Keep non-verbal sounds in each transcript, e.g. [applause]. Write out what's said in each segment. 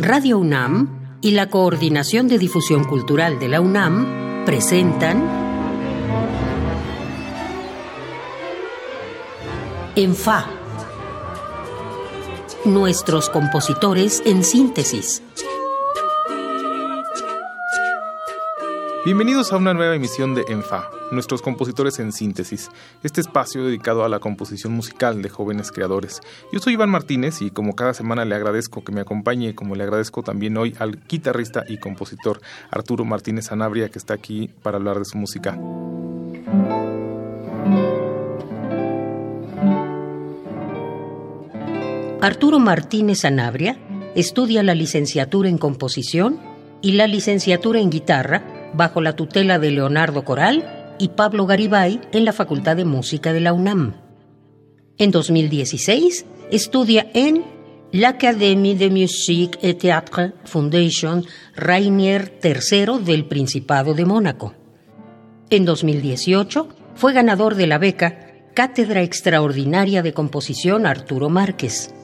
Radio UNAM y la Coordinación de Difusión Cultural de la UNAM presentan En Fa. Nuestros compositores en síntesis. Bienvenidos a una nueva emisión de ENFA, nuestros compositores en síntesis, este espacio dedicado a la composición musical de jóvenes creadores. Yo soy Iván Martínez y como cada semana le agradezco que me acompañe, como le agradezco también hoy al guitarrista y compositor Arturo Martínez Sanabria que está aquí para hablar de su música. Arturo Martínez Sanabria estudia la licenciatura en composición y la licenciatura en guitarra bajo la tutela de Leonardo Coral y Pablo Garibay en la Facultad de Música de la UNAM. En 2016 estudia en l'Académie de Musique et Théâtre Foundation Rainier III del Principado de Mónaco. En 2018 fue ganador de la beca Cátedra Extraordinaria de Composición Arturo Márquez.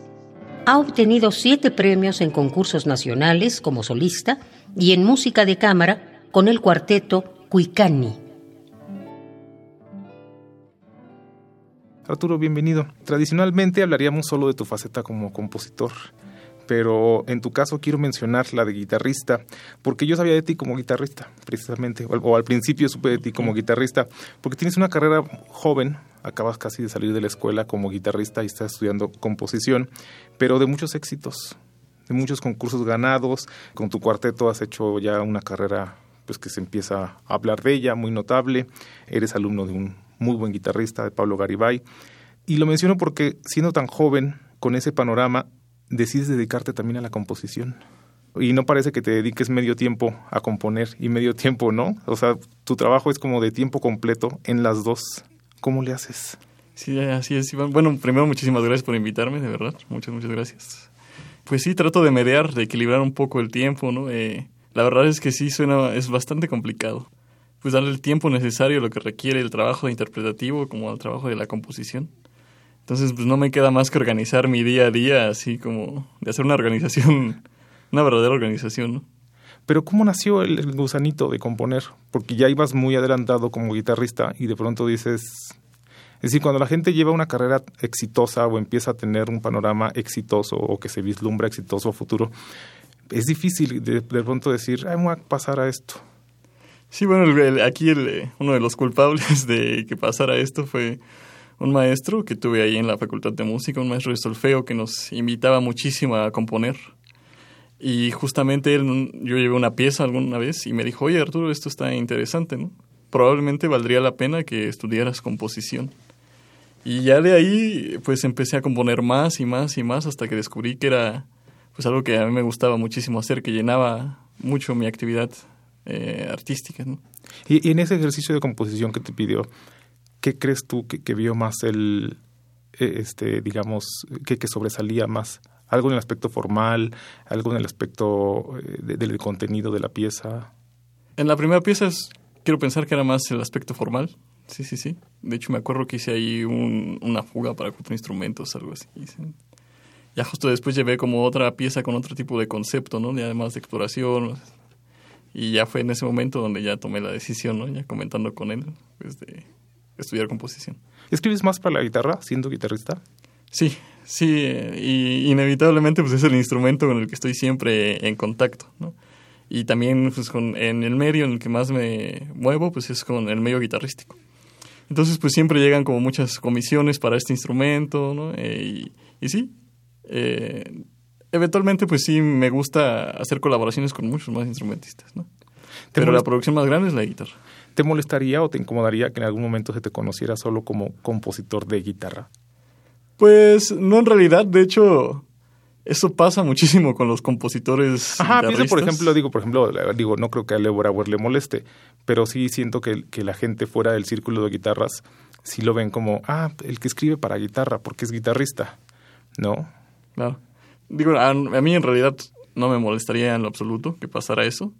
Ha obtenido siete premios en concursos nacionales como solista y en música de cámara con el cuarteto Cuicani. Arturo, bienvenido. Tradicionalmente hablaríamos solo de tu faceta como compositor, pero en tu caso quiero mencionar la de guitarrista, porque yo sabía de ti como guitarrista, precisamente, o al principio supe de ti como guitarrista, porque tienes una carrera joven, acabas casi de salir de la escuela como guitarrista y estás estudiando composición, pero de muchos éxitos, de muchos concursos ganados, con tu cuarteto has hecho ya una carrera pues que se empieza a hablar de ella, muy notable. Eres alumno de un muy buen guitarrista, de Pablo Garibay. Y lo menciono porque siendo tan joven, con ese panorama, decides dedicarte también a la composición. Y no parece que te dediques medio tiempo a componer y medio tiempo, ¿no? O sea, tu trabajo es como de tiempo completo en las dos. ¿Cómo le haces? Sí, así es, Bueno, primero muchísimas gracias por invitarme, de verdad. Muchas, muchas gracias. Pues sí, trato de mediar, de equilibrar un poco el tiempo, ¿no? Eh, la verdad es que sí suena, es bastante complicado. Pues darle el tiempo necesario lo que requiere el trabajo interpretativo como al trabajo de la composición. Entonces, pues no me queda más que organizar mi día a día, así como de hacer una organización, [laughs] una verdadera organización, ¿no? Pero ¿cómo nació el, gusanito de componer? Porque ya ibas muy adelantado como guitarrista y de pronto dices... Es decir, cuando la gente lleva una carrera exitosa o empieza a tener un panorama exitoso o que se vislumbra exitoso futuro, es difícil de, pronto decir, Ay, voy a pasar a esto. Sí, bueno, aquí el, uno de los culpables de que pasara esto fue un maestro que tuve ahí en la Facultad de Música, un maestro de solfeo que nos invitaba muchísimo a componer. Y justamente él, yo llevé una pieza alguna vez y me dijo, oye Arturo, esto está interesante, ¿no? Probablemente valdría la pena que estudiaras composición. Y ya de ahí, pues empecé a componer más y más y más hasta que descubrí que era pues algo que a mí me gustaba muchísimo hacer, que llenaba mucho mi actividad eh, artística. ¿no? Y, en ese ejercicio de composición que te pidió, ¿qué crees tú que, vio más el, eh, este, digamos, que, que, sobresalía más? ¿Algo en el aspecto formal? ¿Algo en el aspecto eh, del contenido de la pieza? En la primera pieza quiero pensar que era más el aspecto formal. Sí, sí, sí. De hecho, me acuerdo que hice ahí una fuga para cuatro instrumentos, algo así ya justo después llevé como otra pieza con otro tipo de concepto, ¿no? Y además de exploración. Y ya fue en ese momento donde ya tomé la decisión, ¿no? Ya comentando con él, pues de estudiar composición. ¿Escribes más para la guitarra siendo guitarrista? Sí, sí, y inevitablemente pues es el instrumento con el que estoy siempre en contacto, ¿no? Y también pues con, en el medio en el que más me muevo pues es con el medio guitarrístico. Entonces pues siempre llegan como muchas comisiones para este instrumento, ¿no? Eh, y, y sí, eh, eventualmente, pues sí, me gusta hacer colaboraciones con muchos más instrumentistas, ¿no? Pero la producción más grande es la guitarra. ¿Te molestaría o te incomodaría que en algún momento se te conociera solo como compositor de guitarra? Pues no en realidad, de hecho, eso pasa muchísimo con los compositores. Ajá, pienso, por ejemplo, digo, por ejemplo, digo, no creo que a Leo Brauer le moleste, pero sí siento que, que, la gente fuera del círculo de guitarras sí lo ven como, ah, el que escribe para guitarra, porque es guitarrista, ¿no? Claro. Digo, a, mí en realidad no me molestaría en lo absoluto que pasara eso.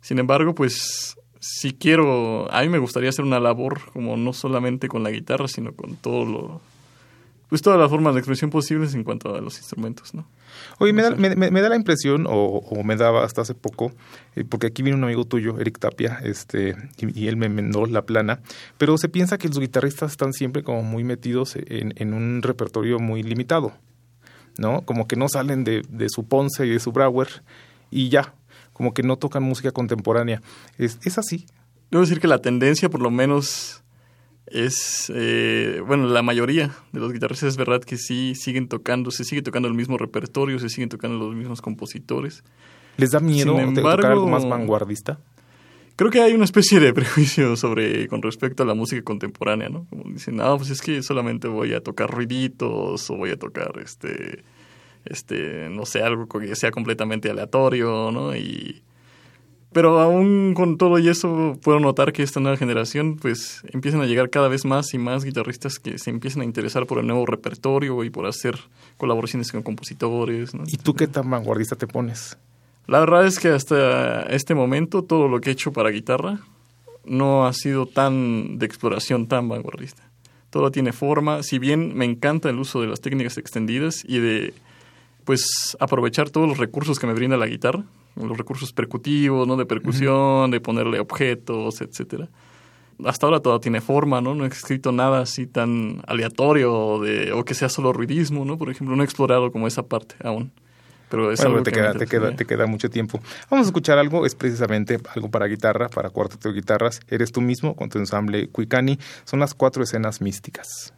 Sin embargo, pues si quiero, a mí me gustaría hacer una labor como no solamente con la guitarra, sino con todo lo, pues todas las formas de expresión posibles en cuanto a los instrumentos, ¿no? Oye, me da, me, me da la impresión, o, me daba hasta hace poco, eh, porque aquí viene un amigo tuyo, Eric Tapia, este, y, él me mandó la plana, pero se piensa que los guitarristas están siempre como muy metidos en, en un repertorio muy limitado, ¿no? Como que no salen de, de su Ponce y de su Brauer y ya, como que no tocan música contemporánea. ¿Es, es así? Debo decir que la tendencia, por lo menos es, eh, bueno, la mayoría de los guitarristas es verdad que sí siguen tocando, se sigue tocando el mismo repertorio, se siguen tocando los mismos compositores. ¿Les da miedo tocar algo más vanguardista? Creo que hay una especie de [laughs] prejuicio sobre con respecto a la música contemporánea, ¿no? Como dicen, no, pues es que solamente voy a tocar ruiditos o voy a tocar este este no sé, algo que sea completamente aleatorio, ¿no? Y pero aún con todo y eso puedo notar que esta nueva generación pues empiezan a llegar cada vez más y más guitarristas que se empiezan a interesar por el nuevo repertorio y por hacer colaboraciones con compositores. ¿Y tú qué tan vanguardista te pones? La verdad es que hasta este momento todo lo que he hecho para guitarra no ha sido tan de exploración tan vanguardista. Todo tiene forma, si bien me encanta el uso de las técnicas extendidas y de pues aprovechar todos los recursos que me brinda la guitarra, los recursos percutivos, ¿no? De percusión, de ponerle objetos, etcétera. Hasta ahora todo tiene forma, ¿no? No he escrito nada así tan aleatorio o, de, o que sea solo ruidismo, ¿no? Por ejemplo, no he explorado como esa parte aún. Pero es algo te, queda, te, queda, te queda mucho tiempo. Vamos a escuchar algo, es precisamente algo para guitarra, para cuarteto de guitarras. Eres tú mismo con tu ensamble Cuicani. Son las cuatro escenas místicas.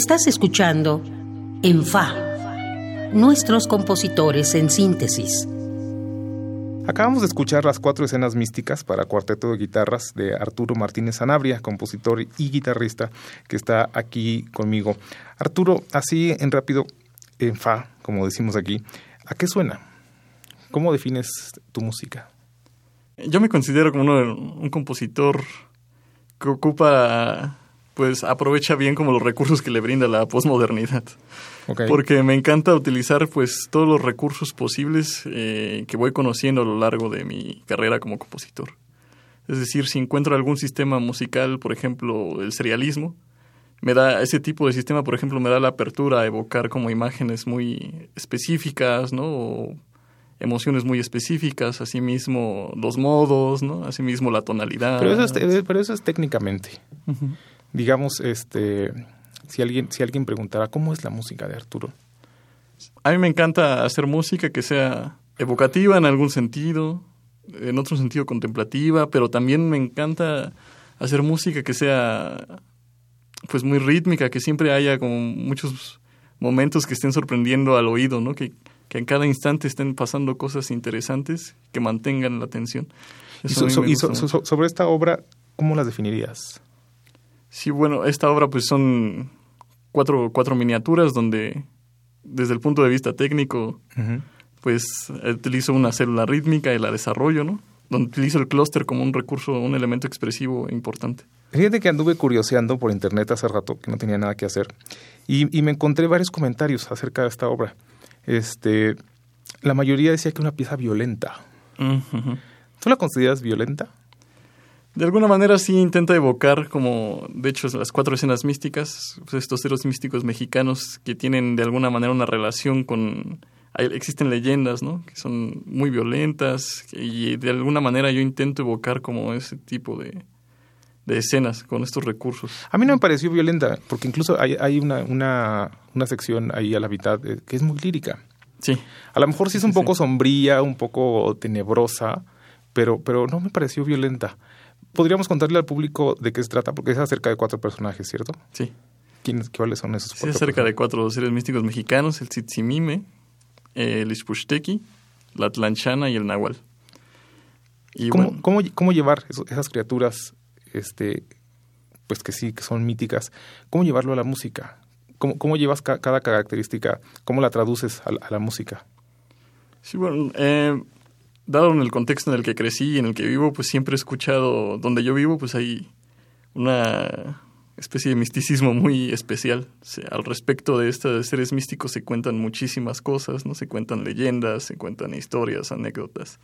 Estás escuchando En Fa, nuestros compositores en síntesis. Acabamos de escuchar las cuatro escenas místicas para cuarteto de guitarras de Arturo Martínez Sanabria, compositor y guitarrista que está aquí conmigo. Arturo, así en rápido, en fa, como decimos aquí, ¿a qué suena? ¿Cómo defines tu música? Yo me considero como un compositor que ocupa, pues aprovecha bien como los recursos que le brinda la posmodernidad. Porque me encanta utilizar pues todos los recursos posibles eh, que voy conociendo a lo largo de mi carrera como compositor. Es decir, si encuentro algún sistema musical, por ejemplo, el serialismo, me da ese tipo de sistema, por ejemplo, me da la apertura a evocar como imágenes muy específicas, ¿no? O emociones muy específicas, asimismo los modos, ¿no? Asimismo la tonalidad. Pero eso es, pero eso es técnicamente. Digamos, este, si alguien, si alguien preguntara, ¿cómo es la música de Arturo? A mí me encanta hacer música que sea evocativa en algún sentido, en otro sentido contemplativa, pero también me encanta hacer música que sea pues muy rítmica, que siempre haya como muchos momentos que estén sorprendiendo al oído, ¿no? Que, que en cada instante estén pasando cosas interesantes que mantengan la atención. y, sobre esta obra, ¿cómo la definirías? Sí, bueno, esta obra pues son cuatro, cuatro miniaturas donde desde el punto de vista técnico pues utilizo una célula rítmica y la desarrollo, ¿no? Donde utilizo el clúster como un recurso, un elemento expresivo importante. Fíjate que anduve curioseando por internet hace rato, que no tenía nada que hacer, y, y me encontré varios comentarios acerca de esta obra. Este, la mayoría decía que una pieza violenta. ¿Tú la consideras violenta? De alguna manera sí intenta evocar, como de hecho las cuatro escenas místicas, pues, estos héroes místicos mexicanos que tienen de alguna manera una relación con... existen leyendas, ¿no? Que son muy violentas y de alguna manera yo intento evocar como ese tipo de, de escenas con estos recursos. A mí no me pareció violenta, porque incluso hay, hay una, una, una, sección ahí a la mitad eh, que es muy lírica. Sí. A lo mejor sí es un poco sombría, un poco tenebrosa, pero, pero no me pareció violenta. Podríamos contarle al público de qué se trata, porque es acerca de cuatro personajes, ¿cierto? Sí. ¿Quiénes, ¿Cuáles son esos cuatro? Sí, acerca de cuatro seres místicos mexicanos, el Tzimime, el Ishpushteki, la Tlanchana y el Nahual. Y ¿Cómo, cómo, ¿Cómo llevar esas criaturas este, pues que sí, que son míticas, ¿cómo llevarlo a la música? ¿Cómo, cómo llevas cada característica? ¿Cómo la traduces a la, música? Sí, bueno, eh, dado en el contexto en el que crecí y en el que vivo, pues siempre he escuchado, donde yo vivo, pues hay una especie de misticismo muy especial. al respecto de estos seres místicos se cuentan muchísimas cosas, ¿no? Se cuentan leyendas, se cuentan historias, anécdotas.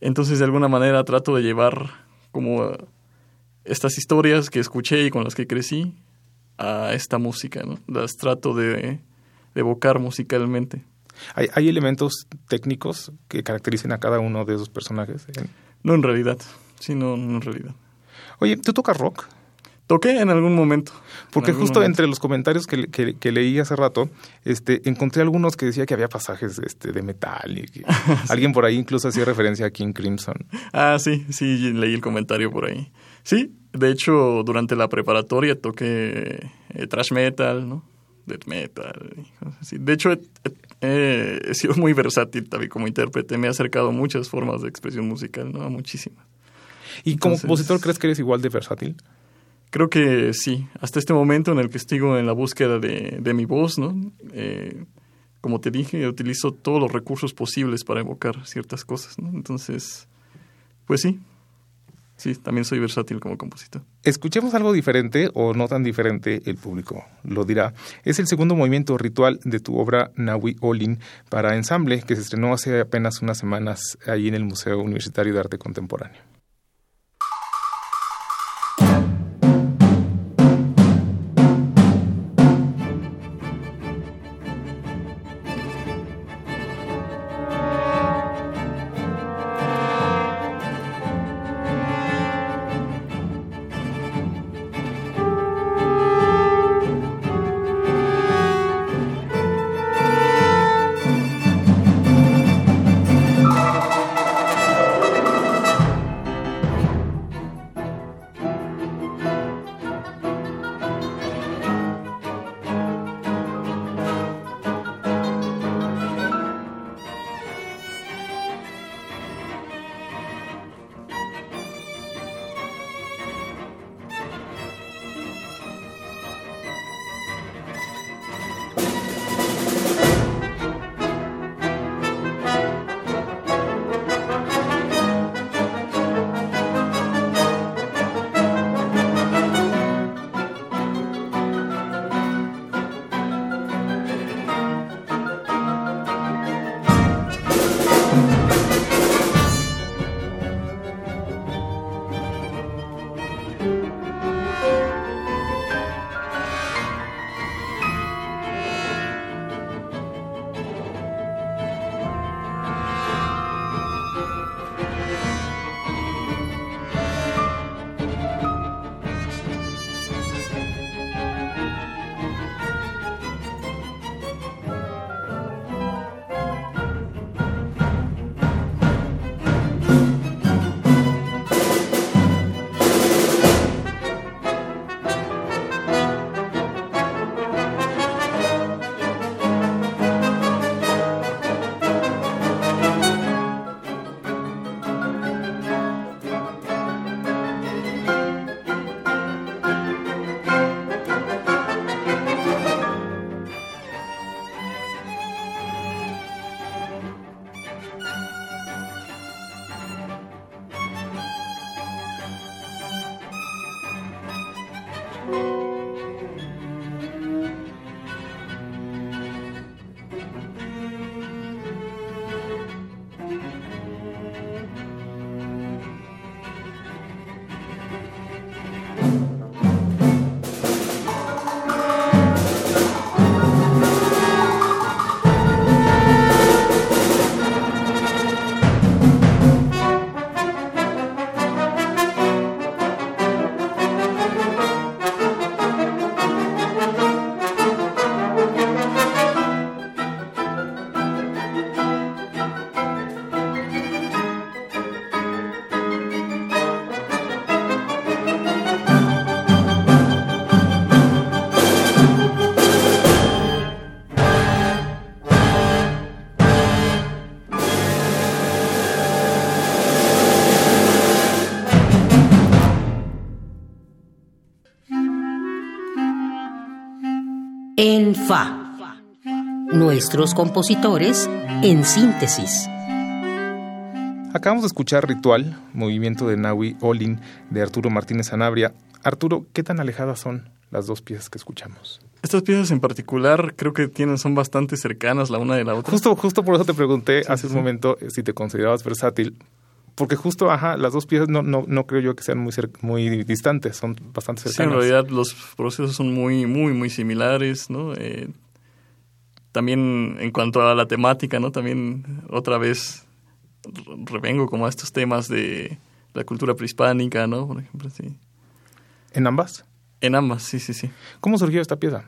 Entonces, de alguna manera trato de llevar como estas historias que escuché y con las que crecí a esta música, ¿no? Las trato de, evocar musicalmente. ¿Hay, ¿Hay, elementos técnicos que caractericen a cada uno de esos personajes? No en realidad, sí, no, en realidad. Oye, ¿tú tocas rock? Toqué en algún momento. Porque justo entre los comentarios que, que, leí hace rato, este, encontré algunos que decía que había pasajes este, de metal y que [laughs] alguien por ahí incluso hacía referencia a King Crimson. Ah, sí, sí, leí el comentario por ahí. Sí, de hecho, durante la preparatoria toqué eh, thrash metal, ¿no? Death metal. De hecho, he, sido muy versátil también como intérprete. Me he acercado a muchas formas de expresión musical, ¿no? A muchísimas. ¿Y como compositor crees que eres igual de versátil? Creo que sí. Hasta este momento en el que estoy en la búsqueda de, de mi voz, ¿no? Eh, como te dije, utilizo todos los recursos posibles para evocar ciertas cosas, ¿no? Entonces, pues sí, sí, también soy versátil como compositor. Escuchemos algo diferente o no tan diferente, el público lo dirá. Es el segundo movimiento ritual de tu obra Nahui Olin para ensamble que se estrenó hace apenas unas semanas ahí en el Museo Universitario de Arte Contemporáneo. en Fa. Nuestros compositores en síntesis. Acabamos de escuchar Ritual, movimiento de Naui Olin de Arturo Martínez Sanabria. Arturo, ¿qué tan alejadas son las dos piezas que escuchamos? Estas piezas en particular creo que tienen, son bastante cercanas la una de la otra. Justo, justo por eso te pregunté hace un momento eh, si te considerabas versátil, porque justo, ajá, las dos piezas no, no, no creo yo que sean muy, muy distantes, son bastante cercanas. Sí, en realidad los procesos son muy, muy, muy similares, ¿no? Eh, también en cuanto a la temática, ¿no? También otra vez revengo como a estos temas de la cultura prehispánica, ¿no? Por ejemplo, sí. ¿En ambas? En ambas, sí, sí, sí. ¿Cómo surgió esta pieza?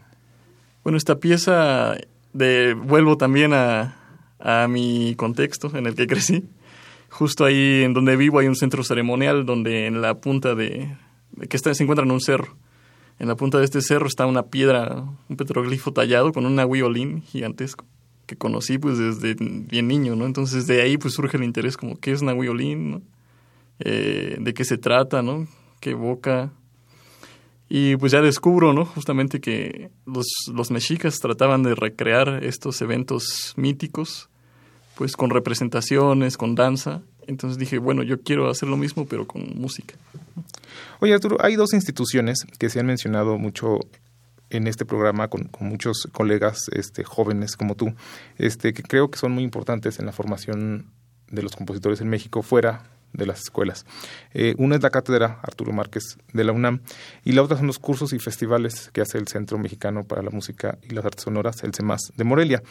Bueno, esta pieza, de, vuelvo también a, a mi contexto en el que crecí. Justo ahí en donde vivo hay un centro ceremonial donde en la punta de... que está, se encuentra en un cerro. En la punta de este cerro está una piedra, un petroglifo tallado con un aguiolín gigantesco que conocí pues desde bien niño, ¿no? Entonces de ahí pues surge el interés como qué es Nahuiolín, ¿no? Eh, de qué se trata, ¿no? qué evoca. Y pues ya descubro, ¿no? Justamente que los, los mexicas trataban de recrear estos eventos míticos, pues con representaciones, con danza. Entonces dije, bueno, yo quiero hacer lo mismo, pero con música. Oye, Arturo, hay dos instituciones que se han mencionado mucho en este programa con, muchos colegas este, jóvenes como tú, este, que creo que son muy importantes en la formación de los compositores en México fuera de las escuelas. Eh, una es la cátedra Arturo Márquez de la UNAM y la otra son los cursos y festivales que hace el Centro Mexicano para la Música y las Artes Sonoras, el CEMAS de Morelia.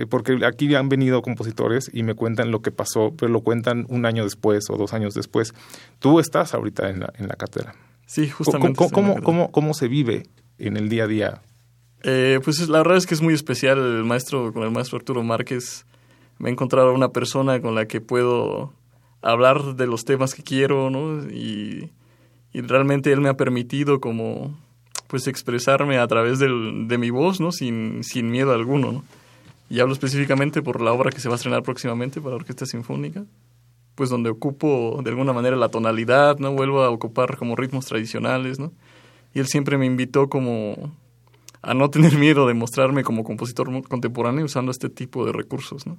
Eh, porque aquí han venido compositores y me cuentan lo que pasó, pero lo cuentan un año después o dos años después. Tú estás ahorita en la, en la cátedra. Sí, justamente. ¿Cómo, cómo, cómo se vive en el día a día? Eh, pues la verdad es que es muy especial el maestro, con el maestro Arturo Márquez. Me he encontrado una persona con la que puedo hablar de los temas que quiero, ¿no? Y, realmente él me ha permitido como, pues, expresarme a través del, de mi voz, ¿no? Sin, sin miedo alguno, ¿no? Y hablo específicamente por la obra que se va a estrenar próximamente para Orquesta Sinfónica, pues donde ocupo de alguna manera la tonalidad, ¿no? Vuelvo a ocupar como ritmos tradicionales, ¿no? y él siempre me invitó como a no tener [laughs] miedo de mostrarme como compositor contemporáneo usando este tipo de recursos, ¿no?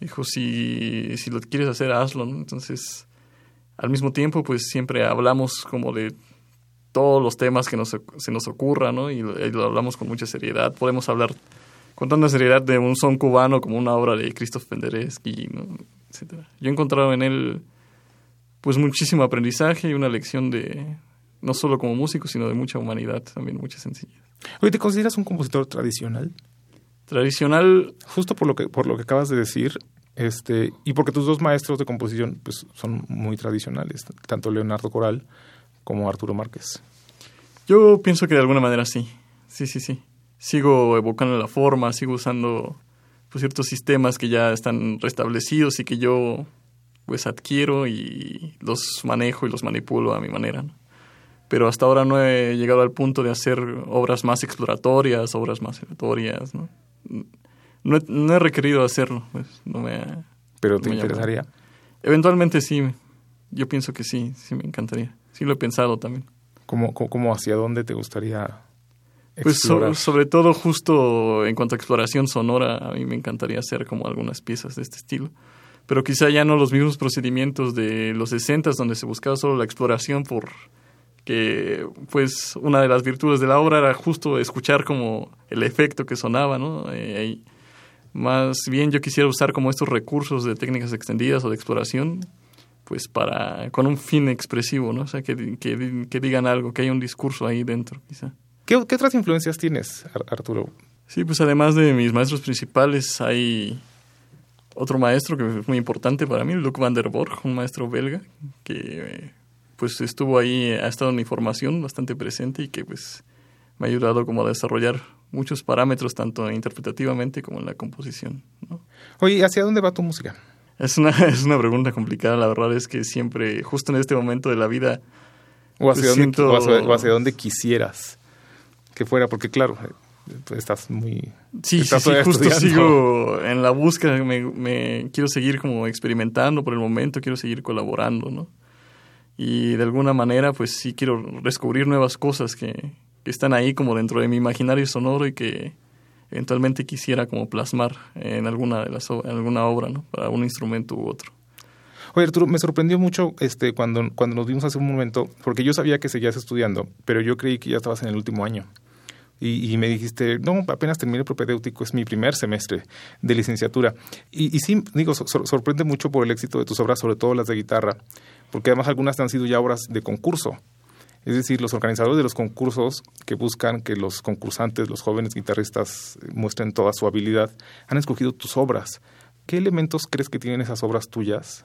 Dijo, si, si lo quieres hacer, hazlo, ¿no? Entonces, al mismo tiempo, pues siempre hablamos como de todos los temas que nos, se nos ocurran, ¿no? Y, lo hablamos con mucha seriedad. Podemos hablar con tanta seriedad de un son cubano como una obra de Christoph Penderecki, ¿no? Etcétera. Yo he encontrado en él, pues, muchísimo aprendizaje y una lección de, no solo como músico, sino de mucha humanidad, también mucha sencillez. Oye, ¿te consideras un compositor tradicional? Tradicional. Justo por lo que, por lo que acabas de decir, este, y porque tus dos maestros de composición pues, son muy tradicionales, tanto Leonardo Coral como Arturo Márquez. Yo pienso que de alguna manera sí, sí, sí, sí. Sigo evocando la forma, sigo usando pues, ciertos sistemas que ya están restablecidos y que yo pues adquiero y los manejo y los manipulo a mi manera. ¿no? pero hasta ahora no he llegado al punto de hacer obras más exploratorias, obras más aleatorias, ¿no? No he, requerido hacerlo, pues no me ¿Pero te interesaría? Eventualmente sí, yo pienso que sí, sí me encantaría. Sí lo he pensado también. ¿Cómo, cómo hacia dónde te gustaría Pues sobre todo justo en cuanto a exploración sonora, a mí me encantaría hacer como algunas piezas de este estilo. Pero quizá ya no los mismos procedimientos de los 60 donde se buscaba solo la exploración por que pues una de las virtudes de la obra era justo escuchar como el efecto que sonaba, ¿no? Eh, más bien yo quisiera usar como estos recursos de técnicas extendidas o de exploración, pues para, con un fin expresivo, ¿no? O sea, que, que, digan algo, que haya un discurso ahí dentro, quizá. ¿Qué, otras influencias tienes, Arturo? Sí, pues además de mis maestros principales, hay otro maestro que es muy importante para mí, Luc van der Borg, un maestro belga, que pues estuvo ahí, ha estado en mi formación bastante presente y que pues me ha ayudado como a desarrollar muchos parámetros tanto interpretativamente como en la composición. ¿no? Oye, ¿hacia dónde va tu música? Es una, [laughs] es una pregunta complicada, la verdad es que siempre, justo en este momento de la vida... O hacia, pues, dónde, o hacia, dónde quisieras que fuera, porque claro, estás muy... Sí, sí, justo sigo en la búsqueda, me, me quiero seguir como experimentando por el momento, quiero seguir colaborando, ¿no? y de alguna manera pues sí quiero descubrir nuevas cosas que, que están ahí como dentro de mi imaginario sonoro y que eventualmente quisiera como plasmar en alguna de las en alguna obra, ¿no? Para un instrumento u otro. Oye, Arturo, me sorprendió mucho este cuando, cuando nos vimos hace un momento, porque yo sabía que seguías estudiando, pero yo creí que ya estabas en el último año. Y, me dijiste, no, apenas terminé propedéutico, es mi primer semestre de licenciatura. Y, y sí, digo, sorprende mucho por el éxito de tus obras, sobre todo las de guitarra, porque además algunas han sido ya obras de concurso. Es decir, los organizadores de los concursos que buscan que los concursantes, los jóvenes guitarristas, muestren toda su habilidad, han escogido tus obras. ¿Qué elementos crees que tienen esas obras tuyas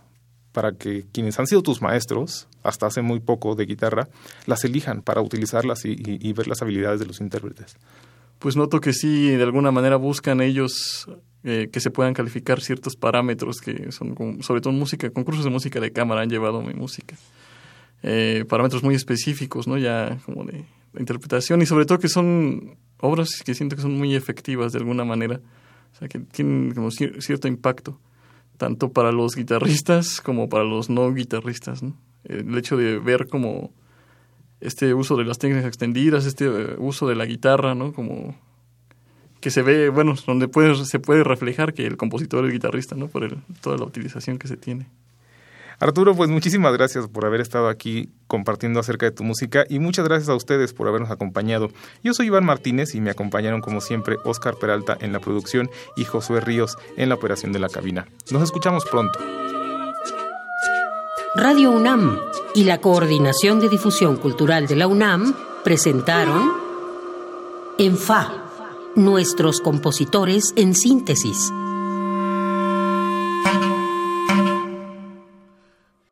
para que quienes han sido tus maestros, hasta hace muy poco de guitarra, las elijan para utilizarlas y, ver las habilidades de los intérpretes? Pues noto que sí, de alguna manera buscan ellos eh, que se puedan calificar ciertos parámetros que son, sobre todo música, concursos de música de cámara han llevado mi música. Eh, parámetros muy específicos, ¿no? Ya como de, interpretación y sobre todo que son obras que siento que son muy efectivas de alguna manera, o sea, que tienen como cierto impacto, tanto para los guitarristas como para los no guitarristas, ¿no? El hecho de ver como este uso de las técnicas extendidas, este eh, uso de la guitarra, ¿no? Como que se ve, bueno, donde puede, se puede reflejar que el compositor es guitarrista, ¿no? Por el, toda la utilización que se tiene. Arturo, pues muchísimas gracias por haber estado aquí compartiendo acerca de tu música y muchas gracias a ustedes por habernos acompañado. Yo soy Iván Martínez y me acompañaron como siempre Oscar Peralta en la producción y Josué Ríos en la operación de la cabina. Nos escuchamos pronto. Radio UNAM y la Coordinación de Difusión Cultural de la UNAM presentaron En Fa, nuestros compositores en síntesis